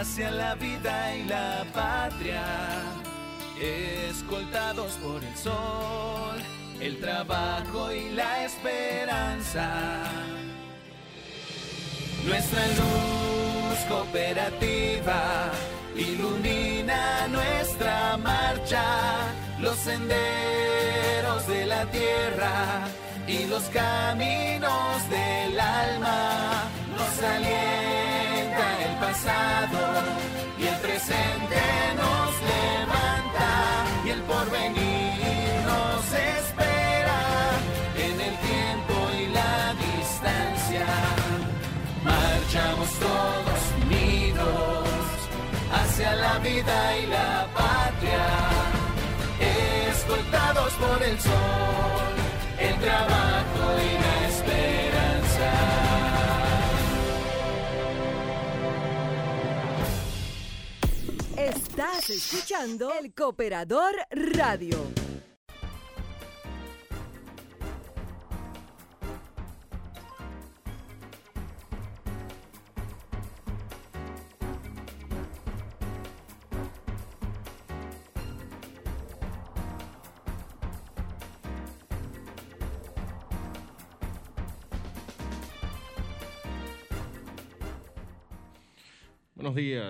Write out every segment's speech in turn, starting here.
Hacia la vida y la patria, escoltados por el sol, el trabajo y la esperanza. Nuestra luz cooperativa ilumina nuestra marcha, los senderos de la tierra y los caminos del alma nos alienta el y el presente nos levanta y el porvenir nos espera en el tiempo y la distancia. Marchamos todos unidos hacia la vida y la patria, escoltados por el sol el trabajo Escuchando El Cooperador Radio.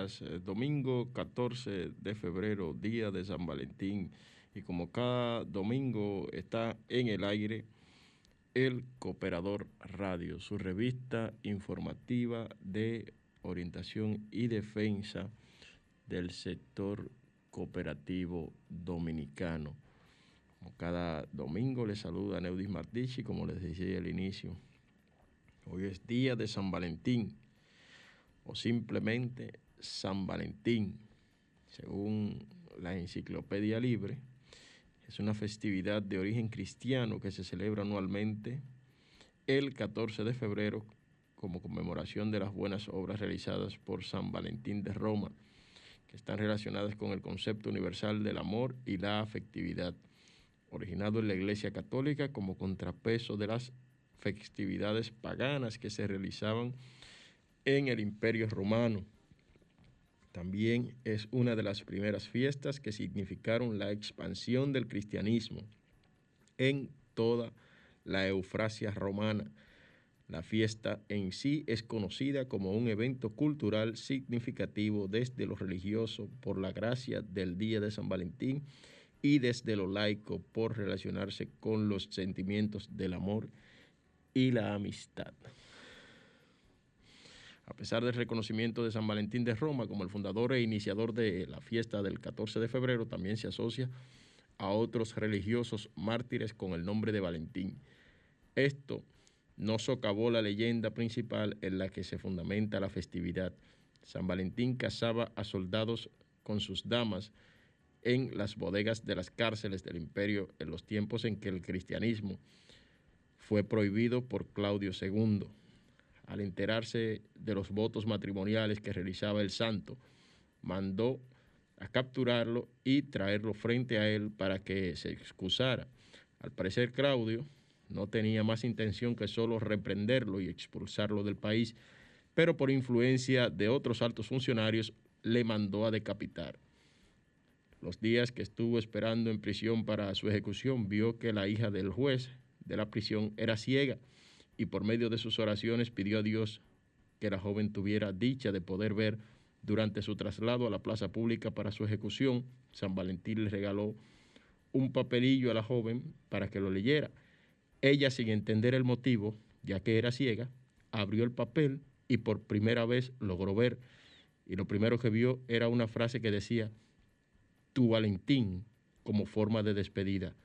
Eh, domingo 14 de febrero, día de San Valentín, y como cada domingo está en el aire el Cooperador Radio, su revista informativa de orientación y defensa del sector cooperativo dominicano. Como cada domingo les saluda Neudis Martichi, como les decía al inicio. Hoy es día de San Valentín o simplemente San Valentín, según la Enciclopedia Libre. Es una festividad de origen cristiano que se celebra anualmente el 14 de febrero como conmemoración de las buenas obras realizadas por San Valentín de Roma, que están relacionadas con el concepto universal del amor y la afectividad, originado en la Iglesia Católica como contrapeso de las festividades paganas que se realizaban en el Imperio Romano. También es una de las primeras fiestas que significaron la expansión del cristianismo en toda la Eufrasia romana. La fiesta en sí es conocida como un evento cultural significativo desde lo religioso por la gracia del Día de San Valentín y desde lo laico por relacionarse con los sentimientos del amor y la amistad. A pesar del reconocimiento de San Valentín de Roma como el fundador e iniciador de la fiesta del 14 de febrero, también se asocia a otros religiosos mártires con el nombre de Valentín. Esto no socavó la leyenda principal en la que se fundamenta la festividad. San Valentín casaba a soldados con sus damas en las bodegas de las cárceles del imperio en los tiempos en que el cristianismo fue prohibido por Claudio II al enterarse de los votos matrimoniales que realizaba el santo, mandó a capturarlo y traerlo frente a él para que se excusara. Al parecer Claudio no tenía más intención que solo reprenderlo y expulsarlo del país, pero por influencia de otros altos funcionarios le mandó a decapitar. Los días que estuvo esperando en prisión para su ejecución vio que la hija del juez de la prisión era ciega y por medio de sus oraciones pidió a Dios que la joven tuviera dicha de poder ver durante su traslado a la plaza pública para su ejecución. San Valentín le regaló un papelillo a la joven para que lo leyera. Ella, sin entender el motivo, ya que era ciega, abrió el papel y por primera vez logró ver. Y lo primero que vio era una frase que decía, tu Valentín, como forma de despedida.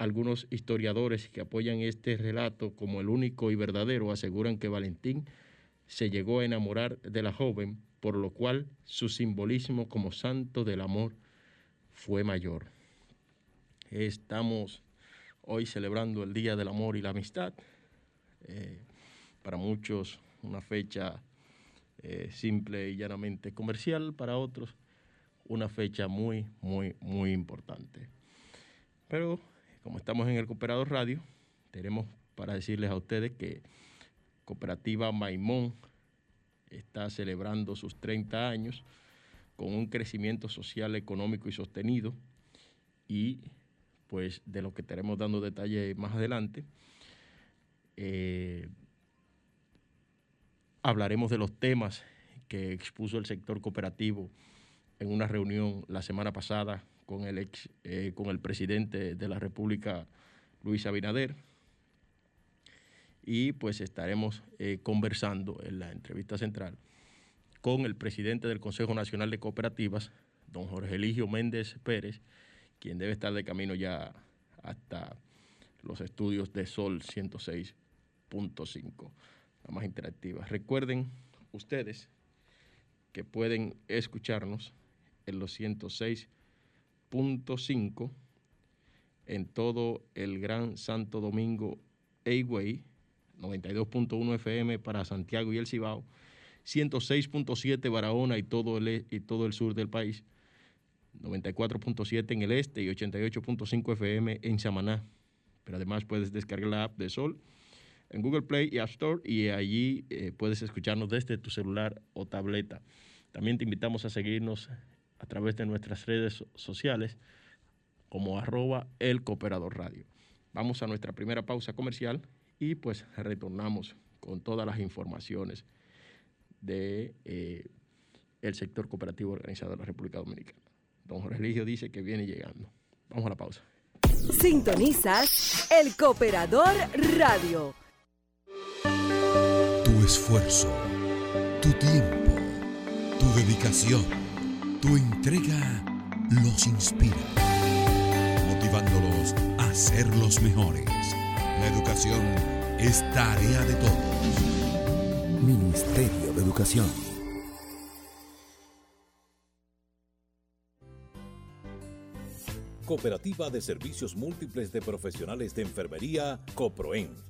Algunos historiadores que apoyan este relato como el único y verdadero aseguran que Valentín se llegó a enamorar de la joven, por lo cual su simbolismo como santo del amor fue mayor. Estamos hoy celebrando el Día del Amor y la Amistad. Eh, para muchos una fecha eh, simple y llanamente comercial, para otros una fecha muy, muy, muy importante. Pero como estamos en el Cooperador Radio, tenemos para decirles a ustedes que Cooperativa Maimón está celebrando sus 30 años con un crecimiento social, económico y sostenido y pues de lo que estaremos dando detalles más adelante. Eh, hablaremos de los temas que expuso el sector cooperativo en una reunión la semana pasada con el, ex, eh, con el presidente de la República, Luis Abinader. Y pues estaremos eh, conversando en la entrevista central con el presidente del Consejo Nacional de Cooperativas, don Jorge Eligio Méndez Pérez, quien debe estar de camino ya hasta los estudios de Sol 106.5, la más interactiva. Recuerden ustedes que pueden escucharnos en los 106.5 en todo el Gran Santo Domingo A-Way, 92.1 FM para Santiago y el Cibao, 106.7 Barahona y todo, el, e, y todo el sur del país, 94.7 en el este y 88.5 FM en Samaná. Pero además puedes descargar la app de Sol en Google Play y App Store y allí eh, puedes escucharnos desde tu celular o tableta. También te invitamos a seguirnos a través de nuestras redes sociales como arroba el cooperador radio. Vamos a nuestra primera pausa comercial y pues retornamos con todas las informaciones de eh, el sector cooperativo organizado de la República Dominicana. Don Jorge Eligio dice que viene llegando. Vamos a la pausa. Sintonizas el Cooperador Radio. Tu esfuerzo, tu tiempo, tu dedicación, tu entrega los inspira, motivándolos a ser los mejores. La educación es tarea de todos. Ministerio de Educación. Cooperativa de Servicios Múltiples de Profesionales de Enfermería, COPROEN,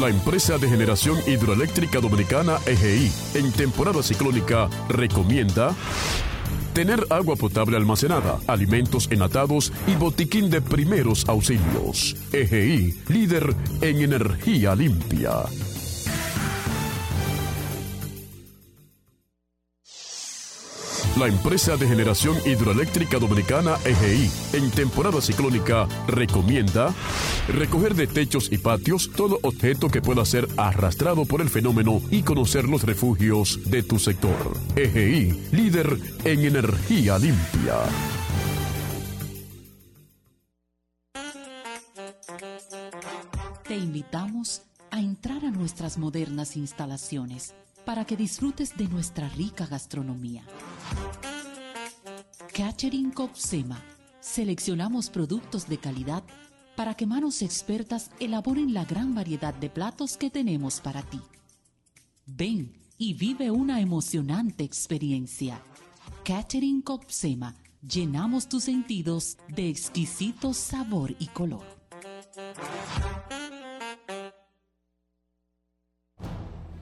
La empresa de generación hidroeléctrica dominicana EGI, en temporada ciclónica, recomienda tener agua potable almacenada, alimentos enlatados y botiquín de primeros auxilios. EGI, líder en energía limpia. La empresa de generación hidroeléctrica dominicana EGI, en temporada ciclónica, recomienda recoger de techos y patios todo objeto que pueda ser arrastrado por el fenómeno y conocer los refugios de tu sector. EGI, líder en energía limpia. Te invitamos a entrar a nuestras modernas instalaciones para que disfrutes de nuestra rica gastronomía. Catering Copsema. Seleccionamos productos de calidad para que manos expertas elaboren la gran variedad de platos que tenemos para ti. Ven y vive una emocionante experiencia. Catering Copsema. Llenamos tus sentidos de exquisito sabor y color.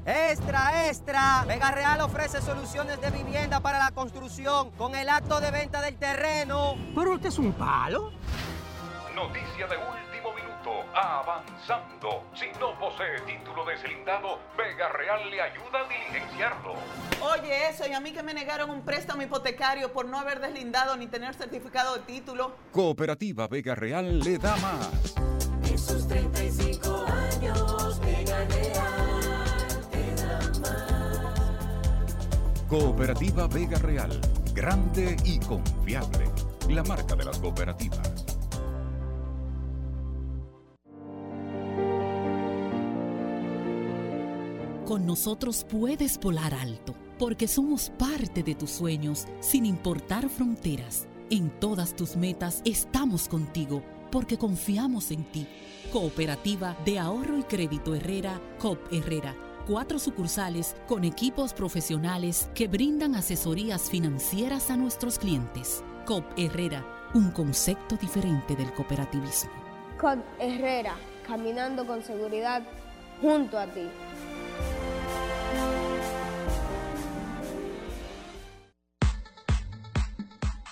Extra, extra. Vega Real ofrece soluciones de vivienda para la construcción con el acto de venta del terreno. Pero este es un palo. Noticia de último minuto. Avanzando. Si no posee título deslindado, Vega Real le ayuda a diligenciarlo. Oye, eso, y a mí que me negaron un préstamo hipotecario por no haber deslindado ni tener certificado de título. Cooperativa Vega Real le da más. Esos 30 Cooperativa Vega Real, grande y confiable. La marca de las cooperativas. Con nosotros puedes volar alto, porque somos parte de tus sueños, sin importar fronteras. En todas tus metas estamos contigo, porque confiamos en ti. Cooperativa de Ahorro y Crédito Herrera, COP Herrera. Cuatro sucursales con equipos profesionales que brindan asesorías financieras a nuestros clientes. COP Herrera, un concepto diferente del cooperativismo. COP Herrera, caminando con seguridad junto a ti.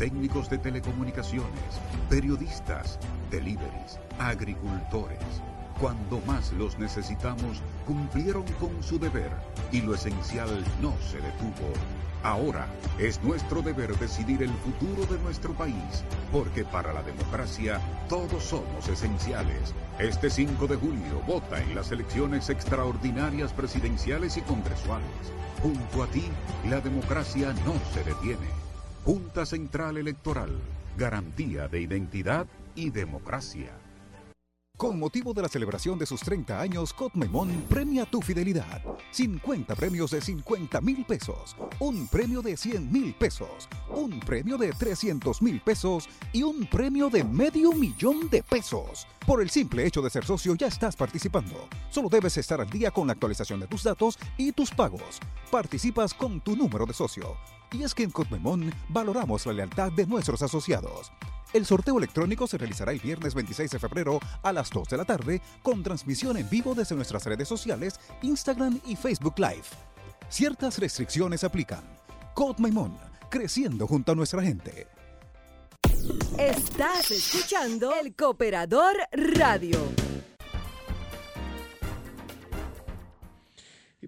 técnicos de telecomunicaciones, periodistas, deliveries, agricultores. Cuando más los necesitamos, cumplieron con su deber y lo esencial no se detuvo. Ahora es nuestro deber decidir el futuro de nuestro país, porque para la democracia todos somos esenciales. Este 5 de julio vota en las elecciones extraordinarias presidenciales y congresuales. Junto a ti, la democracia no se detiene. Junta Central Electoral, garantía de identidad y democracia. Con motivo de la celebración de sus 30 años, Cotmemón premia tu fidelidad. 50 premios de 50 mil pesos, un premio de 100 mil pesos, un premio de 300 mil pesos y un premio de medio millón de pesos. Por el simple hecho de ser socio ya estás participando. Solo debes estar al día con la actualización de tus datos y tus pagos. Participas con tu número de socio. Y es que en Cotmemón valoramos la lealtad de nuestros asociados. El sorteo electrónico se realizará el viernes 26 de febrero a las 2 de la tarde con transmisión en vivo desde nuestras redes sociales, Instagram y Facebook Live. Ciertas restricciones aplican. Code creciendo junto a nuestra gente. Estás escuchando el Cooperador Radio.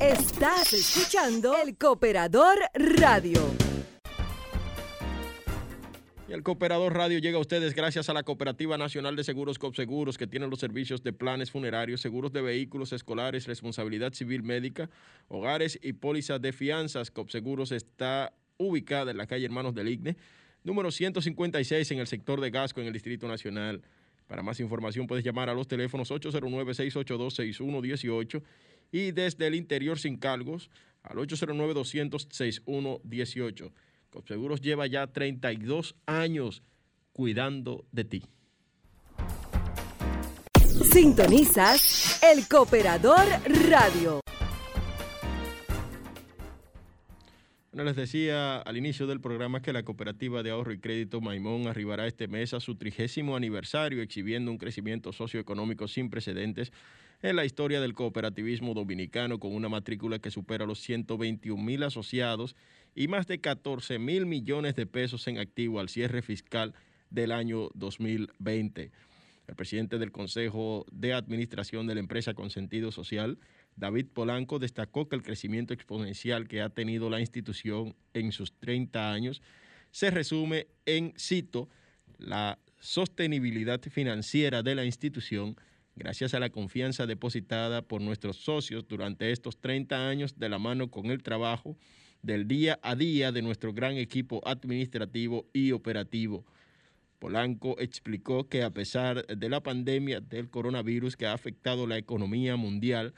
Estás escuchando el Cooperador Radio. Y el Cooperador Radio llega a ustedes gracias a la Cooperativa Nacional de Seguros COPSEGUROS, que tiene los servicios de planes funerarios, seguros de vehículos escolares, responsabilidad civil médica, hogares y pólizas de fianzas. COPSEGUROS está ubicada en la calle Hermanos del Igne, número 156 en el sector de Gasco, en el Distrito Nacional. Para más información puedes llamar a los teléfonos 809-682-6118 y desde el interior sin cargos al 809-200-6118. Copseguros lleva ya 32 años cuidando de ti. Sintonizas el Cooperador Radio. Bueno, les decía al inicio del programa que la cooperativa de ahorro y crédito Maimón arribará este mes a su trigésimo aniversario exhibiendo un crecimiento socioeconómico sin precedentes en la historia del cooperativismo dominicano con una matrícula que supera los 121 mil asociados y más de 14 mil millones de pesos en activo al cierre fiscal del año 2020. El presidente del Consejo de Administración de la empresa con sentido social, David Polanco, destacó que el crecimiento exponencial que ha tenido la institución en sus 30 años se resume en, cito, la sostenibilidad financiera de la institución gracias a la confianza depositada por nuestros socios durante estos 30 años de la mano con el trabajo del día a día de nuestro gran equipo administrativo y operativo. Polanco explicó que a pesar de la pandemia del coronavirus que ha afectado la economía mundial,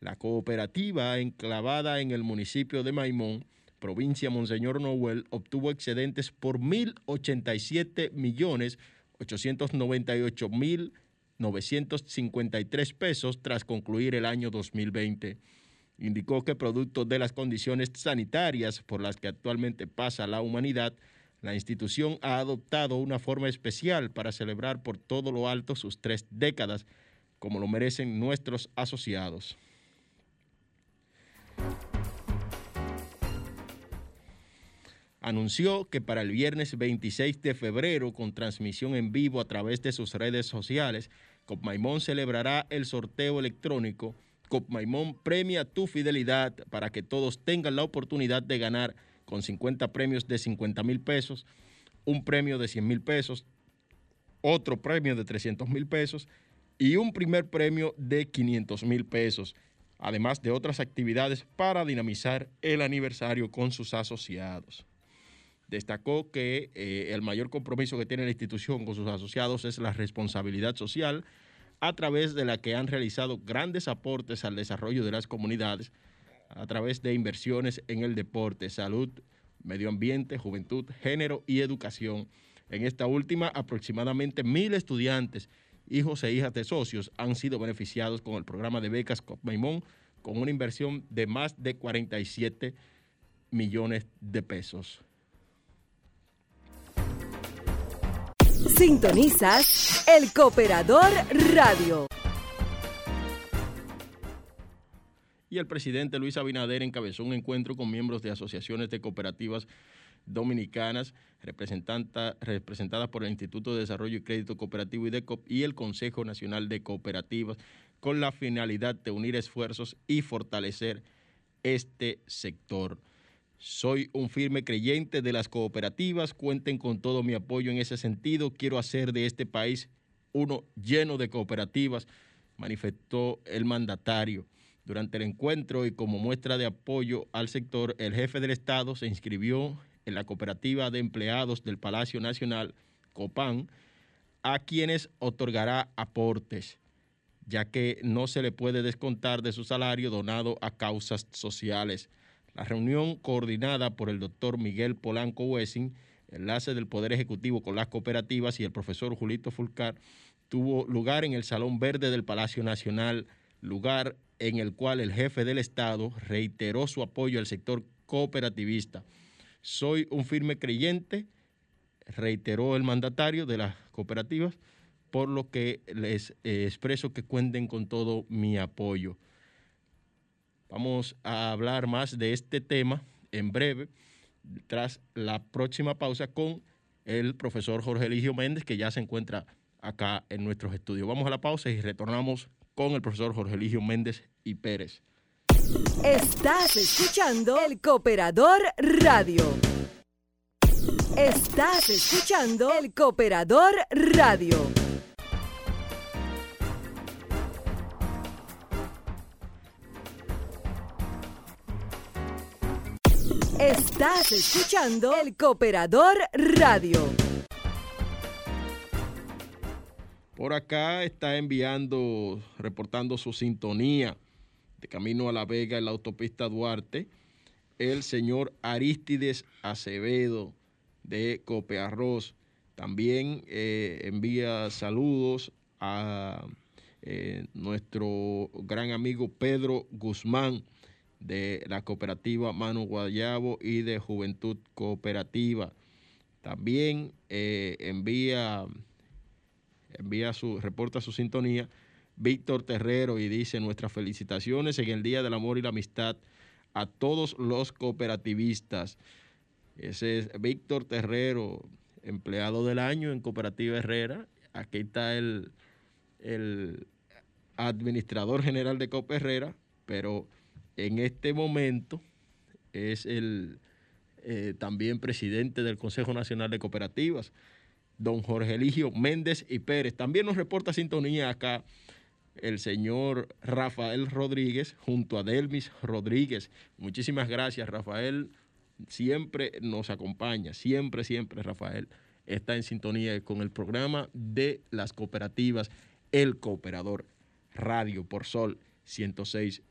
la cooperativa enclavada en el municipio de Maimón provincia Monseñor Noel, obtuvo excedentes por 1.087 millones 898 mil 953 pesos tras concluir el año 2020. Indicó que producto de las condiciones sanitarias por las que actualmente pasa la humanidad, la institución ha adoptado una forma especial para celebrar por todo lo alto sus tres décadas, como lo merecen nuestros asociados. Anunció que para el viernes 26 de febrero, con transmisión en vivo a través de sus redes sociales, Copmaimón celebrará el sorteo electrónico. Copmaimón premia tu fidelidad para que todos tengan la oportunidad de ganar con 50 premios de 50 mil pesos, un premio de 100 mil pesos, otro premio de 300 mil pesos y un primer premio de 500 mil pesos, además de otras actividades para dinamizar el aniversario con sus asociados. Destacó que eh, el mayor compromiso que tiene la institución con sus asociados es la responsabilidad social, a través de la que han realizado grandes aportes al desarrollo de las comunidades, a través de inversiones en el deporte, salud, medio ambiente, juventud, género y educación. En esta última, aproximadamente mil estudiantes, hijos e hijas de socios, han sido beneficiados con el programa de becas Copmaimón, con una inversión de más de 47 millones de pesos. Sintonizas El Cooperador Radio. Y el presidente Luis Abinader encabezó un encuentro con miembros de asociaciones de cooperativas dominicanas representadas por el Instituto de Desarrollo y Crédito Cooperativo IDECOP y el Consejo Nacional de Cooperativas con la finalidad de unir esfuerzos y fortalecer este sector. Soy un firme creyente de las cooperativas, cuenten con todo mi apoyo en ese sentido. Quiero hacer de este país uno lleno de cooperativas, manifestó el mandatario. Durante el encuentro y como muestra de apoyo al sector, el jefe del Estado se inscribió en la cooperativa de empleados del Palacio Nacional, COPAN, a quienes otorgará aportes, ya que no se le puede descontar de su salario donado a causas sociales. La reunión coordinada por el doctor Miguel Polanco Wessing, enlace del Poder Ejecutivo con las cooperativas y el profesor Julito Fulcar, tuvo lugar en el Salón Verde del Palacio Nacional, lugar en el cual el jefe del Estado reiteró su apoyo al sector cooperativista. Soy un firme creyente, reiteró el mandatario de las cooperativas, por lo que les eh, expreso que cuenten con todo mi apoyo. Vamos a hablar más de este tema en breve, tras la próxima pausa con el profesor Jorge Eligio Méndez, que ya se encuentra acá en nuestros estudios. Vamos a la pausa y retornamos con el profesor Jorge Eligio Méndez y Pérez. Estás escuchando el Cooperador Radio. Estás escuchando el Cooperador Radio. Estás escuchando el Cooperador Radio. Por acá está enviando, reportando su sintonía de camino a La Vega en la autopista Duarte, el señor Aristides Acevedo de Copearroz. También eh, envía saludos a eh, nuestro gran amigo Pedro Guzmán de la cooperativa Manu Guayabo y de Juventud Cooperativa. También eh, envía, envía su, reporta su sintonía Víctor Terrero y dice nuestras felicitaciones en el Día del Amor y la Amistad a todos los cooperativistas. Ese es Víctor Terrero, empleado del año en Cooperativa Herrera. Aquí está el, el administrador general de Copa Herrera, pero en este momento es el eh, también presidente del Consejo Nacional de Cooperativas, don Jorge Eligio Méndez y Pérez. También nos reporta sintonía acá el señor Rafael Rodríguez junto a Delmis Rodríguez. Muchísimas gracias, Rafael. Siempre nos acompaña, siempre, siempre, Rafael está en sintonía con el programa de las cooperativas, el cooperador Radio por Sol 106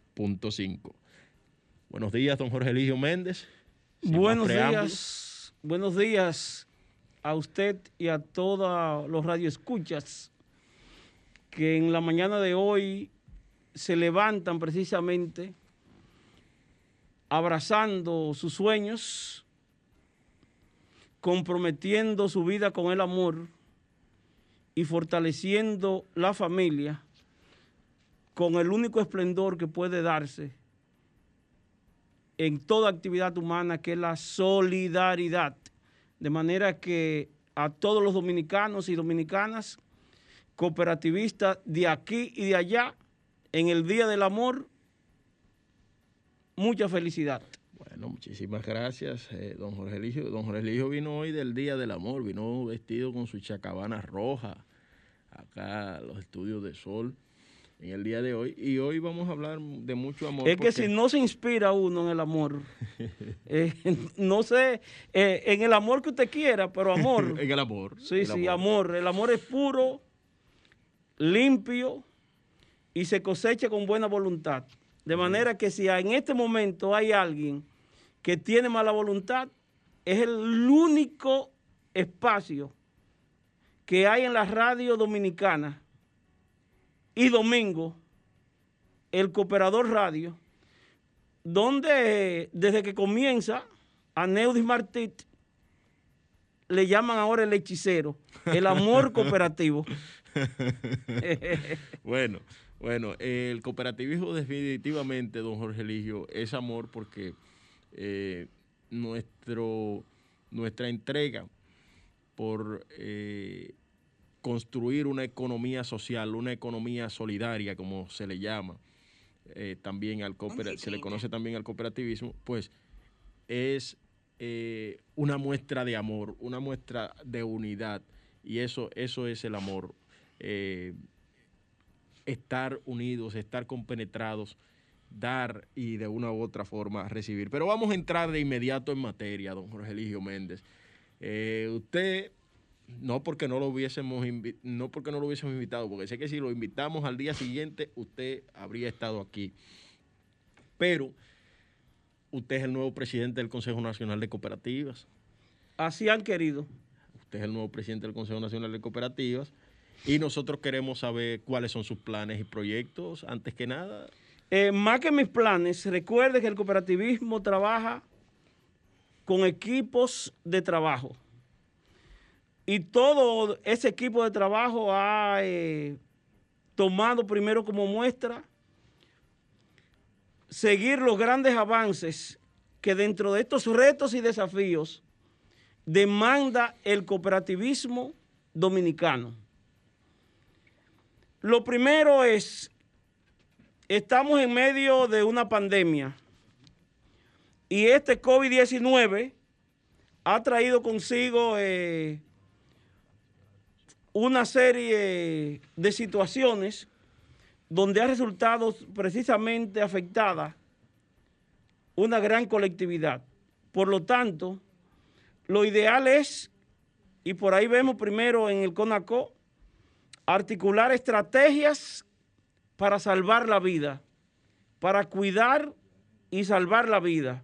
Buenos días, don Jorge Eligio Méndez. Sin Buenos días, buenos días a usted y a todos los radioescuchas que en la mañana de hoy se levantan precisamente abrazando sus sueños, comprometiendo su vida con el amor y fortaleciendo la familia con el único esplendor que puede darse en toda actividad humana, que es la solidaridad. De manera que a todos los dominicanos y dominicanas, cooperativistas de aquí y de allá, en el Día del Amor, mucha felicidad. Bueno, muchísimas gracias, eh, don Jorge Eligio. Don Jorge Eligio vino hoy del Día del Amor, vino vestido con su chacabana roja, acá los estudios de Sol, en el día de hoy. Y hoy vamos a hablar de mucho amor. Es que si no se inspira uno en el amor, eh, no sé, eh, en el amor que usted quiera, pero amor. en el amor. Sí, el sí, amor. El amor es puro, limpio y se cosecha con buena voluntad. De manera que si en este momento hay alguien que tiene mala voluntad, es el único espacio que hay en la radio dominicana y domingo, el Cooperador Radio, donde desde que comienza a Neudis Martit le llaman ahora el hechicero, el amor cooperativo. bueno, bueno, el cooperativismo definitivamente, don Jorge Eligio, es amor porque eh, nuestro, nuestra entrega por eh, construir una economía social, una economía solidaria, como se le llama, eh, también al cooper- se le conoce también al cooperativismo, pues es eh, una muestra de amor, una muestra de unidad. Y eso, eso es el amor. Eh, estar unidos, estar compenetrados, dar y de una u otra forma recibir. Pero vamos a entrar de inmediato en materia, don Jorge Eligio Méndez. Usted, no porque no lo hubiésemos no porque no lo hubiésemos invitado, porque sé que si lo invitamos al día siguiente, usted habría estado aquí. Pero usted es el nuevo presidente del Consejo Nacional de Cooperativas. Así han querido. Usted es el nuevo presidente del Consejo Nacional de Cooperativas. Y nosotros queremos saber cuáles son sus planes y proyectos, antes que nada. Eh, más que mis planes, recuerde que el cooperativismo trabaja con equipos de trabajo. Y todo ese equipo de trabajo ha eh, tomado primero como muestra seguir los grandes avances que dentro de estos retos y desafíos demanda el cooperativismo dominicano. Lo primero es estamos en medio de una pandemia y este COVID-19 ha traído consigo eh, una serie de situaciones donde ha resultado precisamente afectada una gran colectividad. Por lo tanto, lo ideal es, y por ahí vemos primero en el CONACO, articular estrategias para salvar la vida, para cuidar y salvar la vida.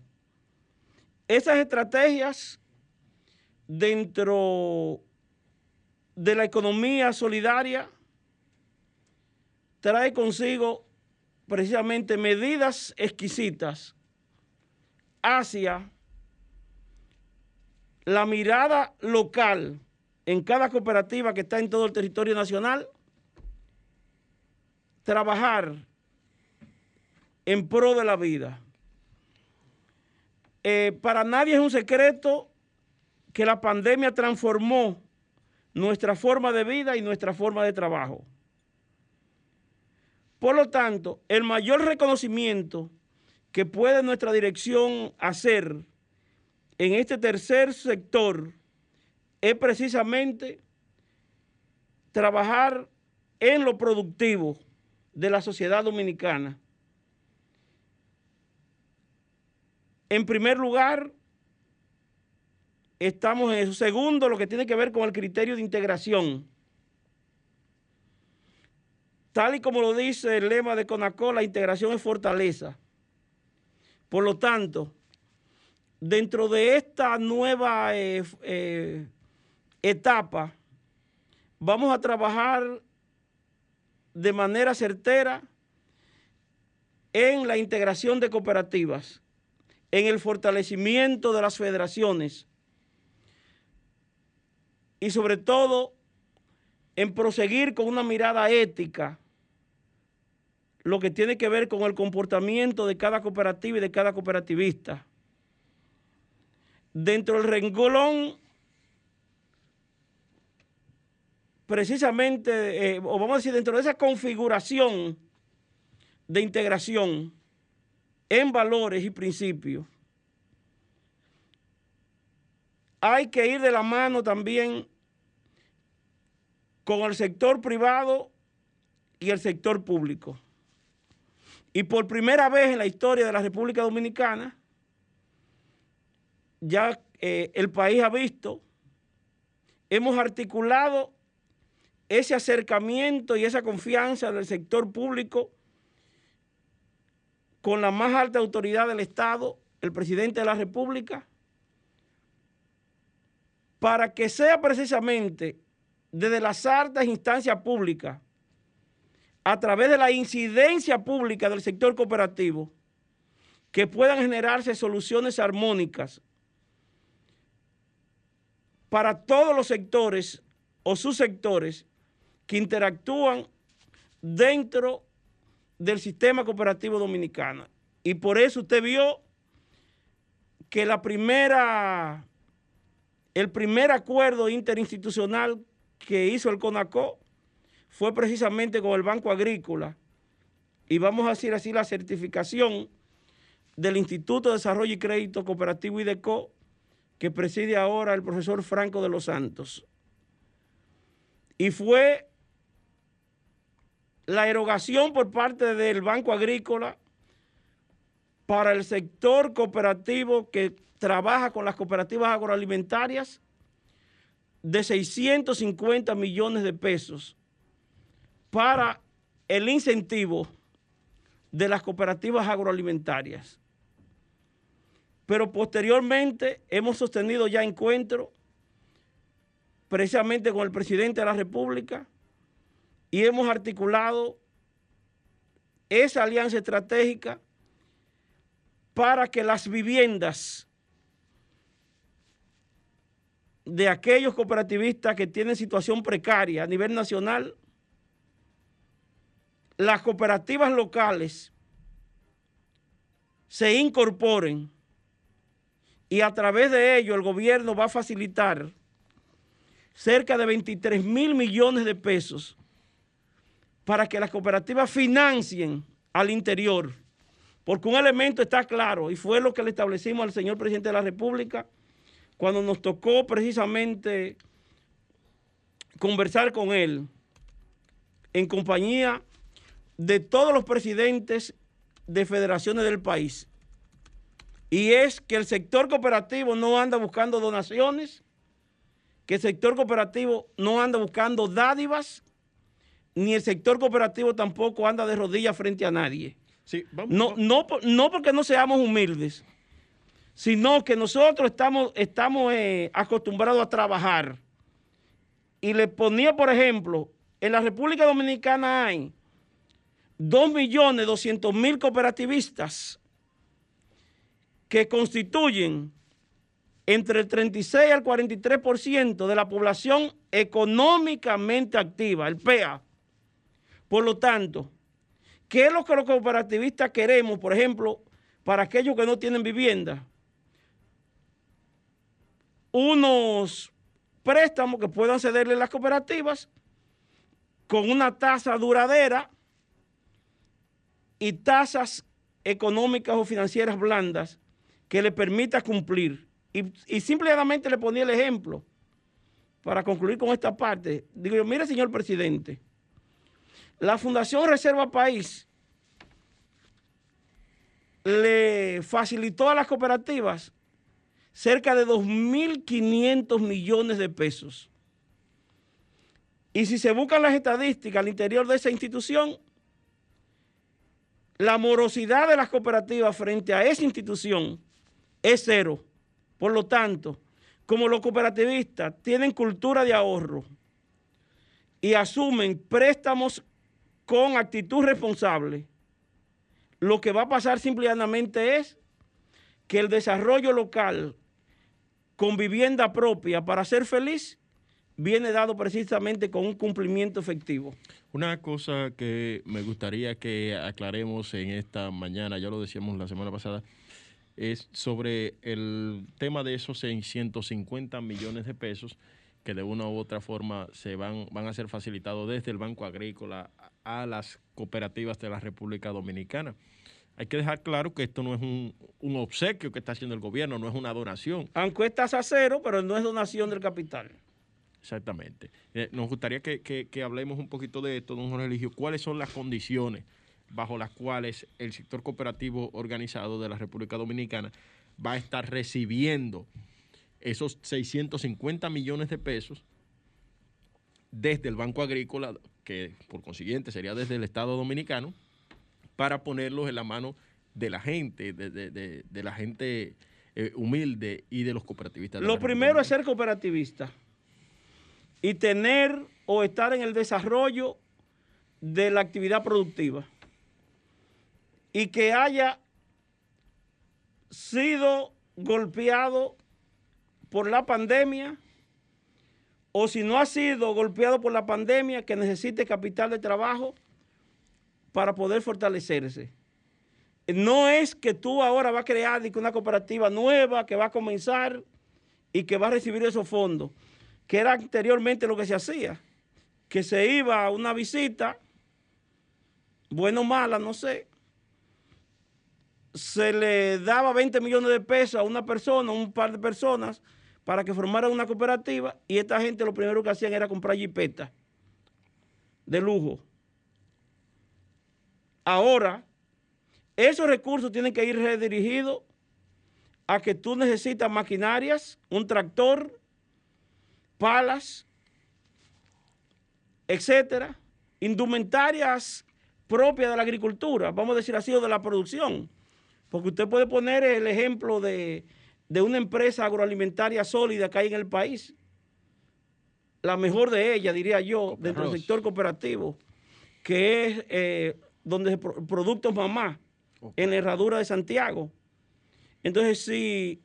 Esas estrategias dentro de la economía solidaria trae consigo precisamente medidas exquisitas hacia la mirada local en cada cooperativa que está en todo el territorio nacional trabajar en pro de la vida. Eh, para nadie es un secreto que la pandemia transformó nuestra forma de vida y nuestra forma de trabajo. Por lo tanto, el mayor reconocimiento que puede nuestra dirección hacer en este tercer sector es precisamente trabajar en lo productivo de la sociedad dominicana. En primer lugar, estamos en eso. Segundo, lo que tiene que ver con el criterio de integración. Tal y como lo dice el lema de Conacol, la integración es fortaleza. Por lo tanto, dentro de esta nueva eh, eh, etapa, vamos a trabajar de manera certera en la integración de cooperativas, en el fortalecimiento de las federaciones y sobre todo en proseguir con una mirada ética lo que tiene que ver con el comportamiento de cada cooperativa y de cada cooperativista. Dentro del renglón, precisamente, eh, o vamos a decir, dentro de esa configuración de integración en valores y principios, hay que ir de la mano también con el sector privado y el sector público. Y por primera vez en la historia de la República Dominicana, ya eh, el país ha visto, hemos articulado ese acercamiento y esa confianza del sector público con la más alta autoridad del Estado, el presidente de la República, para que sea precisamente desde las altas instancias públicas, a través de la incidencia pública del sector cooperativo, que puedan generarse soluciones armónicas para todos los sectores o subsectores que interactúan dentro del sistema cooperativo dominicano. Y por eso usted vio que la primera, el primer acuerdo interinstitucional que hizo el CONACO fue precisamente con el Banco Agrícola y vamos a decir así la certificación del Instituto de Desarrollo y Crédito Cooperativo IDECO que preside ahora el profesor Franco de los Santos. Y fue la erogación por parte del Banco Agrícola para el sector cooperativo que trabaja con las cooperativas agroalimentarias de 650 millones de pesos para el incentivo de las cooperativas agroalimentarias. Pero posteriormente hemos sostenido ya encuentros precisamente con el presidente de la República y hemos articulado esa alianza estratégica para que las viviendas de aquellos cooperativistas que tienen situación precaria a nivel nacional las cooperativas locales se incorporen y a través de ello el gobierno va a facilitar cerca de 23 mil millones de pesos para que las cooperativas financien al interior. Porque un elemento está claro y fue lo que le establecimos al señor presidente de la República cuando nos tocó precisamente conversar con él en compañía de todos los presidentes de federaciones del país. Y es que el sector cooperativo no anda buscando donaciones, que el sector cooperativo no anda buscando dádivas, ni el sector cooperativo tampoco anda de rodillas frente a nadie. no, no, no porque no seamos humildes, sino que nosotros estamos, eh, acostumbrados a trabajar. Y le ponía, por ejemplo, en la República Dominicana hay 2.200.000 cooperativistas que constituyen entre el 36 al 43% de la población económicamente activa, el PEA. Por lo tanto, ¿qué es lo que los cooperativistas queremos, por ejemplo, para aquellos que no tienen vivienda? Unos préstamos que puedan cederle las cooperativas con una tasa duradera y tasas económicas o financieras blandas que le permita cumplir. Y, simplemente le ponía el ejemplo para concluir con esta parte. Digo yo, mire señor presidente, la Fundación Reserva País le facilitó a las cooperativas cerca de 2.500 millones de pesos. Y si se buscan las estadísticas al interior de esa institución, la morosidad de las cooperativas frente a esa institución es cero. Por lo tanto, como los cooperativistas tienen cultura de ahorro y asumen préstamos con actitud responsable, lo que va a pasar simplemente es que el desarrollo local con vivienda propia para ser feliz viene dado precisamente con un cumplimiento efectivo. Una cosa que me gustaría que aclaremos en esta mañana, ya lo decíamos la semana pasada, es sobre el tema de esos 650 millones de pesos que de una u otra forma se van, van a ser facilitados desde el Banco Agrícola a las cooperativas de la República Dominicana. Hay que dejar claro que esto no es un, un obsequio que está haciendo el gobierno, no es una donación. Aunque estás a cero, pero no es donación del capital. Exactamente. Eh, nos gustaría que, que- que hablemos un poquito de esto, don Jorge Eligio. ¿Cuáles son las condiciones bajo las cuales el sector cooperativo organizado de la República Dominicana va a estar recibiendo esos 650 millones de pesos desde el Banco Agrícola, que por consiguiente sería desde el Estado Dominicano, para ponerlos en la mano de la gente, de, de- de- de la gente eh, humilde y de los cooperativistas. Lo primero es ser cooperativista y tener o estar en el desarrollo de la actividad productiva y que haya sido golpeado por la pandemia o si no ha sido golpeado por la pandemia que necesite capital de trabajo para poder fortalecerse. No es que tú ahora vas a crear una cooperativa nueva que va a comenzar y que va a recibir esos fondos, que era anteriormente lo que se hacía, que se iba a una visita, bueno o mala, no sé, se le daba 20 millones de pesos a una persona, un par de personas, para que formaran una cooperativa y esta gente lo primero que hacían era comprar jipetas de lujo. Ahora, esos recursos tienen que ir redirigidos a que tú necesitas maquinarias, un tractor, palas, etcétera, indumentarias propias de la agricultura, vamos a decir así, o de la producción. Porque usted puede poner el ejemplo de, de una empresa agroalimentaria sólida que hay en el país. La mejor de ellas, diría yo, dentro del sector cooperativo, que es eh, donde productos mamá, en la herradura de Santiago. Entonces, si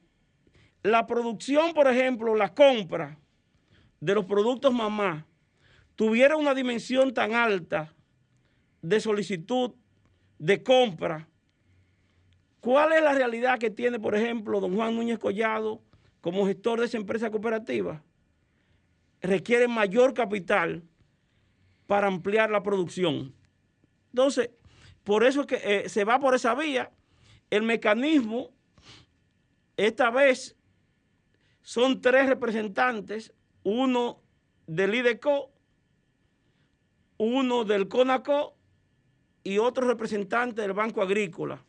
la producción, por ejemplo, la compra de los productos mamá tuviera una dimensión tan alta de solicitud, de compra, ¿cuál es la realidad que tiene, por ejemplo, don Juan Núñez Collado como gestor de esa empresa cooperativa? Requiere mayor capital para ampliar la producción. Entonces, por eso es que eh, se va por esa vía. El mecanismo, esta vez, son tres representantes, uno del IDECO, uno del CONACO y otro representante del Banco Agrícola.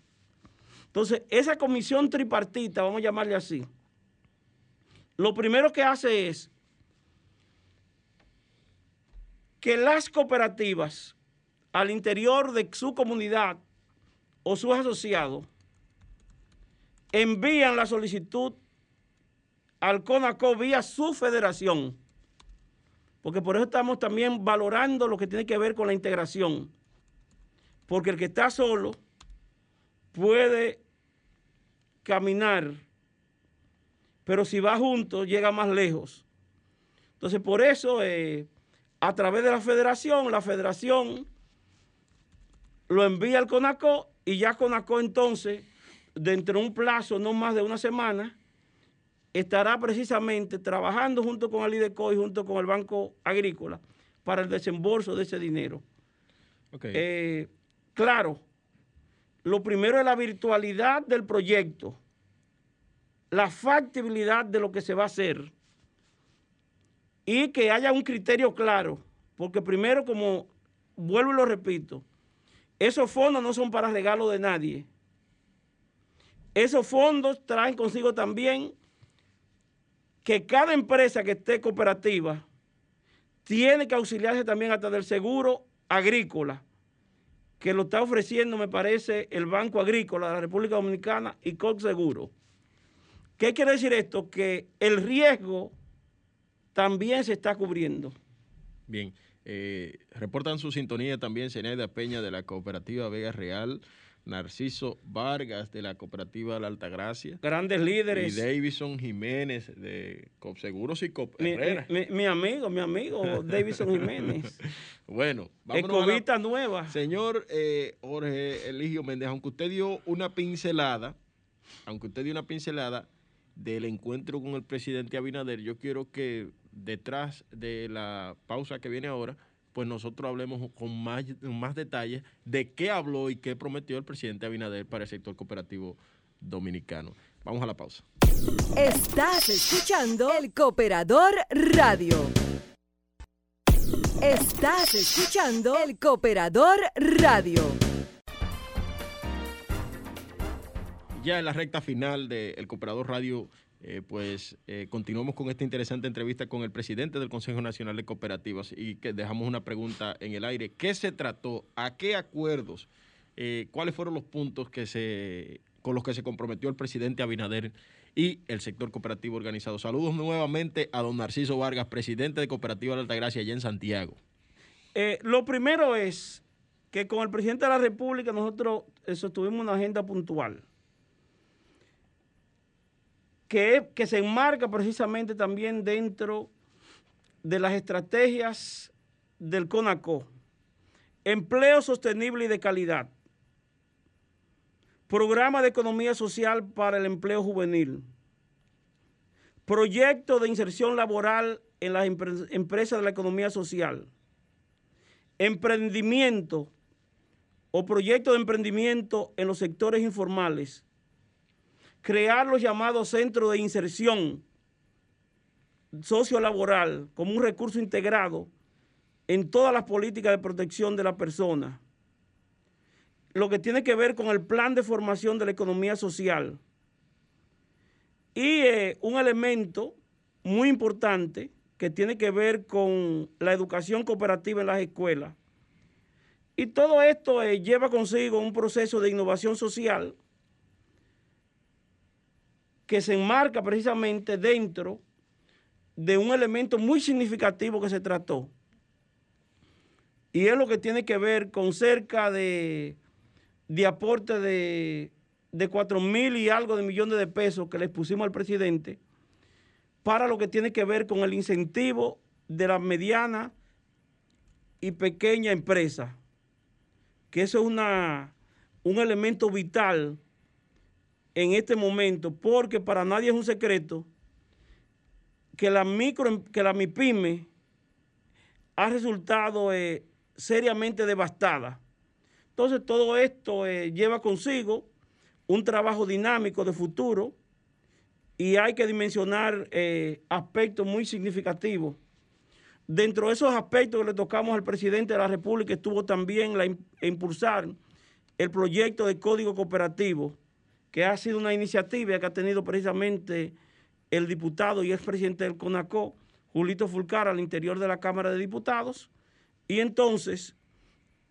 Entonces, esa comisión tripartita, vamos a llamarle así, lo primero que hace es que las cooperativas al interior de su comunidad o sus asociados envían la solicitud al CONACO vía su federación, porque por eso estamos también valorando lo que tiene que ver con la integración, porque el que está solo puede caminar, pero si va junto llega más lejos. Entonces por eso eh, a través de la federación, la federación lo envía al CONACO y ya CONACO entonces, dentro de un plazo no más de una semana, estará precisamente trabajando junto con el IDECO y junto con el Banco Agrícola para el desembolso de ese dinero. Eh, claro, lo primero es la virtualidad del proyecto, la factibilidad de lo que se va a hacer y que haya un criterio claro, porque primero, como vuelvo y lo repito, esos fondos no son para regalo de nadie. Esos fondos traen consigo también que cada empresa que esté cooperativa tiene que auxiliarse también hasta del seguro agrícola, que lo está ofreciendo, me parece, el Banco Agrícola de la República Dominicana y Seguro. ¿Qué quiere decir esto? Que el riesgo también se está cubriendo. Bien, eh, reportan su sintonía también Zenaida Peña de la cooperativa Vega Real, Narciso Vargas de la cooperativa La Altagracia. Grandes líderes. Y Davison Jiménez de Copseguros y Cop Mi, Herrera. mi- mi amigo, mi amigo Davison Jiménez. Bueno, vámonos a la- Escobita nueva. Señor eh, Jorge Eligio Méndez, aunque usted dio una pincelada, aunque usted dio una pincelada del encuentro con el presidente Abinader, yo quiero que detrás de la pausa que viene ahora, pues nosotros hablemos con más, más detalles de qué habló y qué prometió el presidente Abinader para el sector cooperativo dominicano. Vamos a la pausa. Estás escuchando El Cooperador Radio. Estás escuchando El Cooperador Radio. Ya en la recta final del Cooperador Radio, eh, pues eh, continuamos con esta interesante entrevista con el presidente del Consejo Nacional de Cooperativas y que dejamos una pregunta en el aire. ¿Qué se trató? ¿A qué acuerdos? Eh, ¿Cuáles fueron los puntos que se, con los que se comprometió el presidente Abinader y el sector cooperativo organizado? Saludos nuevamente a don Narciso Vargas, presidente de Cooperativa de Altagracia allá en Santiago. Lo primero es que con el presidente de la República nosotros sostuvimos una agenda puntual que, se enmarca precisamente también dentro de las estrategias del CONACO. Empleo sostenible y de calidad. Programa de economía social para el empleo juvenil. Proyecto de inserción laboral en las empre- empresas de la economía social. Emprendimiento o proyecto de emprendimiento en los sectores informales. Crear los llamados centros de inserción sociolaboral como un recurso integrado en todas las políticas de protección de la persona. Lo que tiene que ver con el plan de formación de la economía social. Y eh, un elemento muy importante que tiene que ver con la educación cooperativa en las escuelas. Y todo esto eh, lleva consigo un proceso de innovación social que se enmarca precisamente dentro de un elemento muy significativo que se trató. Y es lo que tiene que ver con cerca de, de aporte de, de 4 mil y algo de millones de pesos que le pusimos al presidente para lo que tiene que ver con el incentivo de la mediana y pequeña empresa, que eso es una, un elemento vital en este momento, porque para nadie es un secreto que la micro, que la MIPYME ha resultado eh, seriamente devastada. Entonces todo esto eh, lleva consigo un trabajo dinámico de futuro y hay que dimensionar eh, aspectos muy significativos. Dentro de esos aspectos que le tocamos al presidente de la República estuvo también la, im- impulsar el proyecto de código cooperativo, que ha sido una iniciativa que ha tenido precisamente el diputado y expresidente del CONACO, Julito Fulcar, al interior de la Cámara de Diputados. Y entonces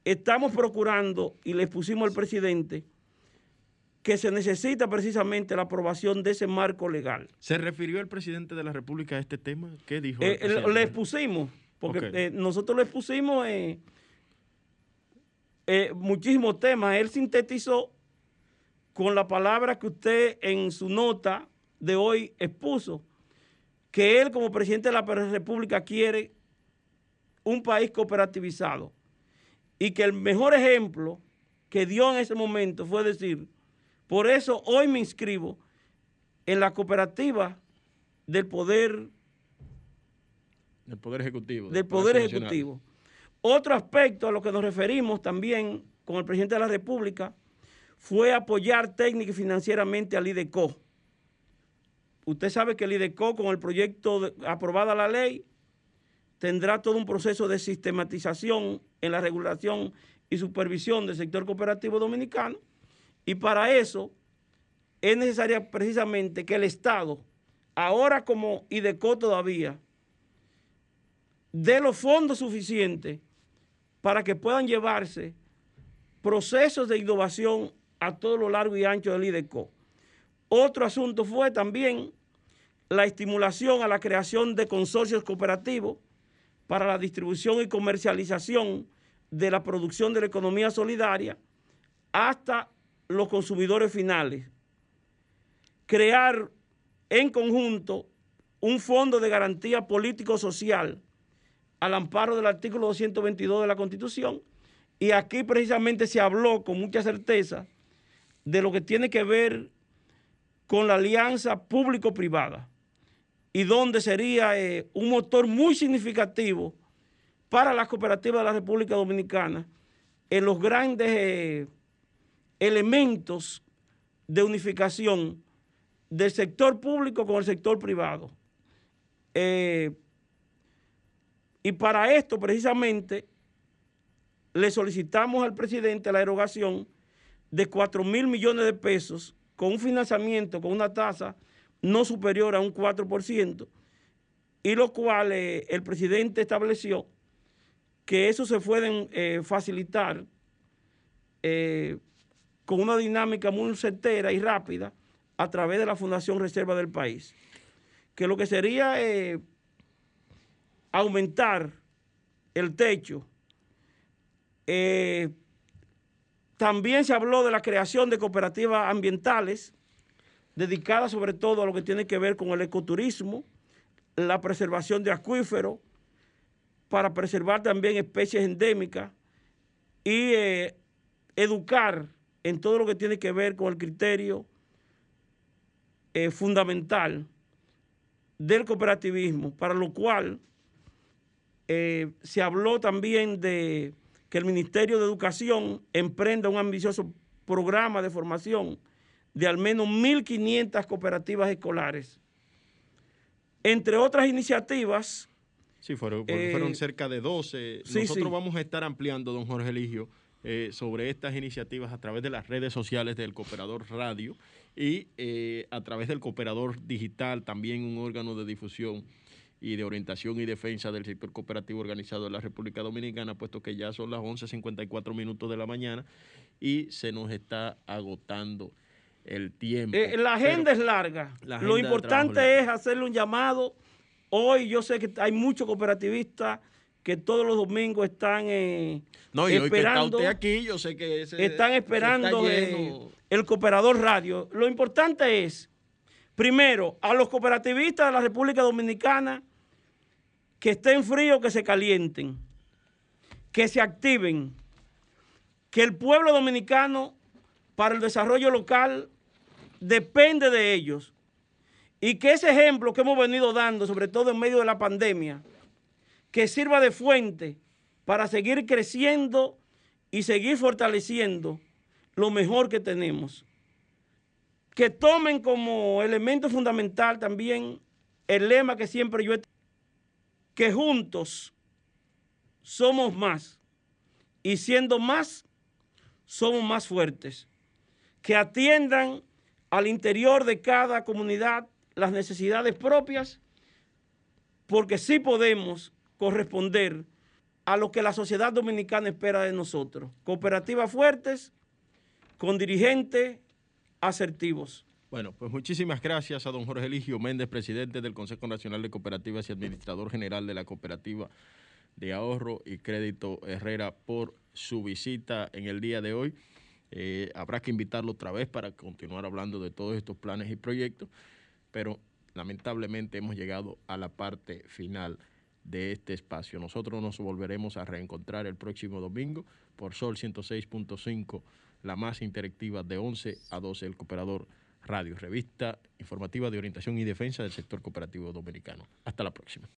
estamos procurando, y le pusimos al presidente, que se necesita precisamente la aprobación de ese marco legal. ¿Se refirió el presidente de la República a este tema? ¿Qué dijo? Eh, el le expusimos, porque eh, nosotros le expusimos eh, eh, muchísimos temas. Él sintetizó con la palabra que usted en su nota de hoy expuso, que él como presidente de la República quiere un país cooperativizado y que el mejor ejemplo que dio en ese momento fue decir, por eso hoy me inscribo en la cooperativa del poder Del Poder Ejecutivo. del Poder Ejecutivo. Otro aspecto a lo que nos referimos también con el presidente de la República fue apoyar técnica y financieramente al IDECO. Usted sabe que el IDECO, con el proyecto de- aprobada la ley, tendrá todo un proceso de sistematización en la regulación y supervisión del sector cooperativo dominicano. Y para eso es necesaria precisamente que el Estado, ahora como IDECO todavía, dé los fondos suficientes para que puedan llevarse procesos de innovación a todo lo largo y ancho del IDECO. Otro asunto fue también la estimulación a la creación de consorcios cooperativos para la distribución y comercialización de la producción de la economía solidaria hasta los consumidores finales. Crear en conjunto un fondo de garantía político-social al amparo del artículo 222 de la Constitución. Y aquí precisamente se habló con mucha certeza de lo que tiene que ver con la alianza público-privada y donde sería eh, un motor muy significativo para las cooperativas de la República Dominicana en los grandes eh, elementos de unificación del sector público con el sector privado. Eh, y para esto, precisamente, le solicitamos al presidente la erogación de 4 mil millones de pesos con un financiamiento, con una tasa no superior a un 4%, y lo cual eh, el presidente estableció que eso se pueden eh, facilitar eh, con una dinámica muy certera y rápida a través de la Fundación Reserva del País. Que lo que sería aumentar el techo. También se habló de la creación de cooperativas ambientales dedicadas sobre todo a lo que tiene que ver con el ecoturismo, la preservación de acuíferos, para preservar también especies endémicas y eh, educar en todo lo que tiene que ver con el criterio eh, fundamental del cooperativismo, para lo cual eh, se habló también de que el Ministerio de Educación emprenda un ambicioso programa de formación de al menos 1.500 cooperativas escolares. Entre otras iniciativas, Sí, fueron, fueron eh, cerca de 12. Nosotros vamos a estar ampliando, don Jorge Eligio, eh, sobre estas iniciativas a través de las redes sociales del Cooperador Radio y eh, a través del Cooperador Digital, también un órgano de difusión y de orientación y defensa del sector cooperativo organizado de la República Dominicana, puesto que ya son las 11.54 minutos de la mañana y se nos está agotando el tiempo. la agenda es larga. Lo importante es hacerle un llamado Hoy yo sé que hay muchos cooperativistas que todos los domingos están eh, no, y esperando. Hoy que está usted aquí, yo sé que están esperando eh, el cooperador radio. Lo importante es, primero, a los cooperativistas de la República Dominicana que estén fríos, que se calienten, que se activen, que el pueblo dominicano para el desarrollo local depende de ellos y que ese ejemplo que hemos venido dando, sobre todo en medio de la pandemia, que sirva de fuente para seguir creciendo y seguir fortaleciendo lo mejor que tenemos. Que tomen como elemento fundamental también el lema que siempre yo he que juntos somos más y siendo más somos más fuertes. Que atiendan al interior de cada comunidad las necesidades propias, porque sí podemos corresponder a lo que la sociedad dominicana espera de nosotros. Cooperativas fuertes, con dirigentes asertivos. Bueno, pues muchísimas gracias a don Jorge Eligio Méndez, presidente del Consejo Nacional de Cooperativas y administrador general de la Cooperativa de Ahorro y Crédito Herrera, por su visita en el día de hoy. Eh, habrá que invitarlo otra vez para continuar hablando de todos estos planes y proyectos pero lamentablemente hemos llegado a la parte final de este espacio. Nosotros nos volveremos a reencontrar el próximo domingo por Sol 106.5, la más interactiva de 11 a 12, el Cooperador Radio, revista informativa de orientación y defensa del sector cooperativo dominicano. Hasta la próxima.